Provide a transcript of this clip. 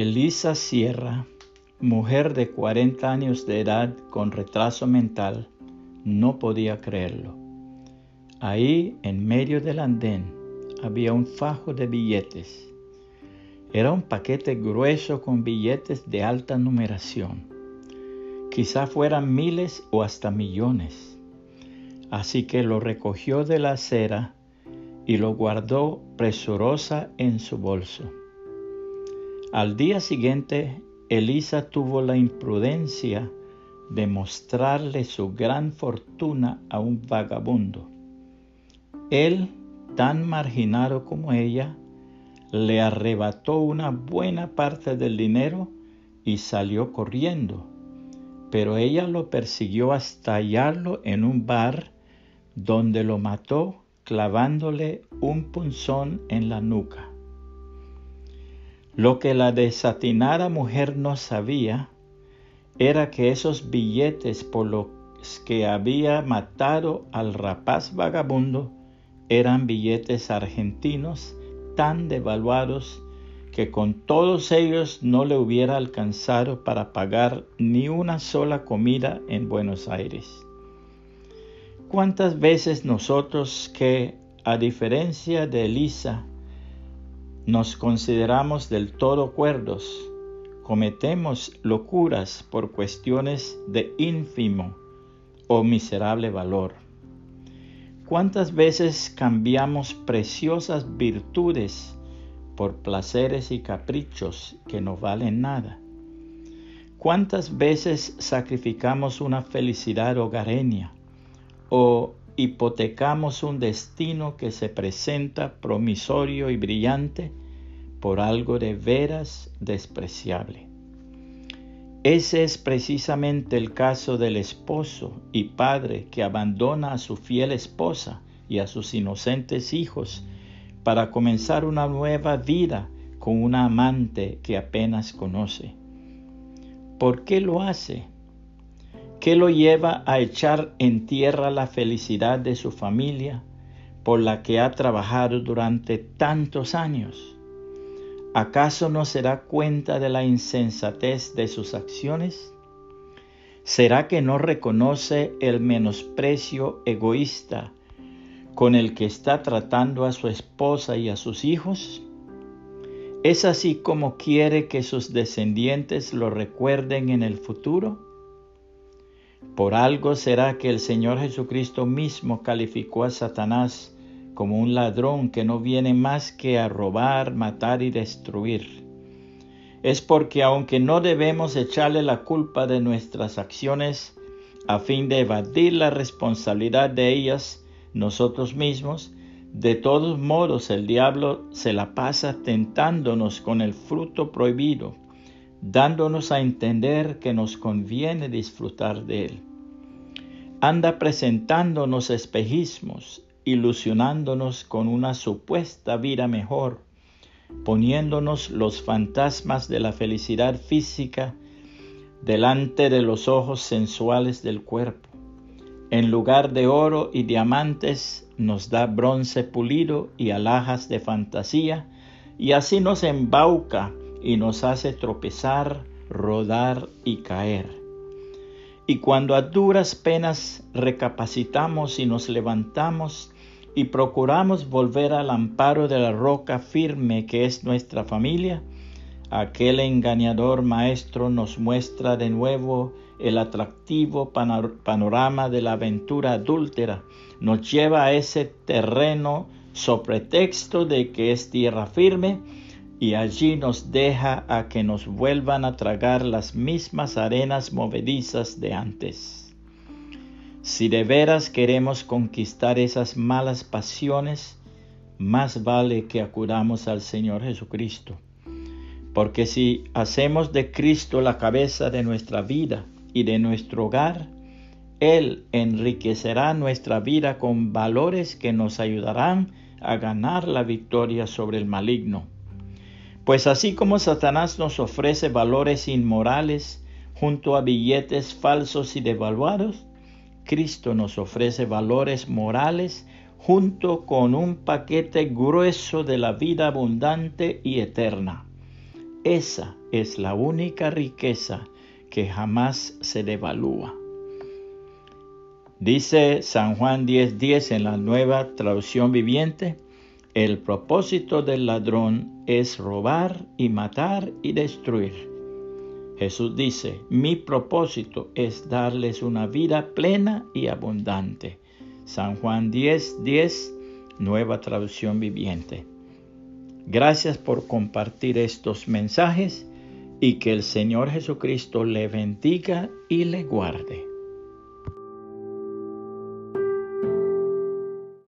Elisa Sierra, mujer de 40 años de edad con retraso mental, no podía creerlo. Ahí, en medio del andén, había un fajo de billetes. Era un paquete grueso con billetes de alta numeración. Quizá fueran miles o hasta millones. Así que lo recogió de la acera y lo guardó presurosa en su bolso. Al día siguiente, Elisa tuvo la imprudencia de mostrarle su gran fortuna a un vagabundo. Él, tan marginado como ella, le arrebató una buena parte del dinero y salió corriendo, pero ella lo persiguió hasta hallarlo en un bar donde lo mató clavándole un punzón en la nuca. Lo que la desatinada mujer no sabía era que esos billetes por los que había matado al rapaz vagabundo eran billetes argentinos tan devaluados que con todos ellos no le hubiera alcanzado para pagar ni una sola comida en Buenos Aires. ¿Cuántas veces nosotros que, a diferencia de Elisa, nos consideramos del todo cuerdos, cometemos locuras por cuestiones de ínfimo o miserable valor? ¿Cuántas veces cambiamos preciosas virtudes por placeres y caprichos que no valen nada? ¿Cuántas veces sacrificamos una felicidad hogareña o hipotecamos un destino que se presenta promisorio y brillante por algo de veras despreciable. Ese es precisamente el caso del esposo y padre que abandona a su fiel esposa y a sus inocentes hijos para comenzar una nueva vida con una amante que apenas conoce. ¿Por qué lo hace? ¿Qué lo lleva a echar en tierra la felicidad de su familia por la que ha trabajado durante tantos años? ¿Acaso no se da cuenta de la insensatez de sus acciones? ¿Será que no reconoce el menosprecio egoísta con el que está tratando a su esposa y a sus hijos? ¿Es así como quiere que sus descendientes lo recuerden en el futuro? Por algo será que el Señor Jesucristo mismo calificó a Satanás como un ladrón que no viene más que a robar, matar y destruir. Es porque aunque no debemos echarle la culpa de nuestras acciones a fin de evadir la responsabilidad de ellas nosotros mismos, de todos modos el diablo se la pasa tentándonos con el fruto prohibido, dándonos a entender que nos conviene disfrutar de él anda presentándonos espejismos, ilusionándonos con una supuesta vida mejor, poniéndonos los fantasmas de la felicidad física delante de los ojos sensuales del cuerpo. En lugar de oro y diamantes nos da bronce pulido y alhajas de fantasía, y así nos embauca y nos hace tropezar, rodar y caer. Y cuando a duras penas recapacitamos y nos levantamos y procuramos volver al amparo de la roca firme que es nuestra familia, aquel engañador maestro nos muestra de nuevo el atractivo panorama de la aventura adúltera, nos lleva a ese terreno so pretexto de que es tierra firme y allí nos deja a que nos vuelvan a tragar las mismas arenas movedizas de antes. Si de veras queremos conquistar esas malas pasiones, más vale que acudamos al Señor Jesucristo. Porque si hacemos de Cristo la cabeza de nuestra vida y de nuestro hogar, Él enriquecerá nuestra vida con valores que nos ayudarán a ganar la victoria sobre el maligno pues así como Satanás nos ofrece valores inmorales junto a billetes falsos y devaluados, Cristo nos ofrece valores morales junto con un paquete grueso de la vida abundante y eterna. esa es la única riqueza que jamás se devalúa. Dice San Juan 10:10 en la nueva traducción viviente, el propósito del ladrón es robar y matar y destruir. Jesús dice, mi propósito es darles una vida plena y abundante. San Juan 10:10, nueva traducción viviente. Gracias por compartir estos mensajes y que el Señor Jesucristo le bendiga y le guarde.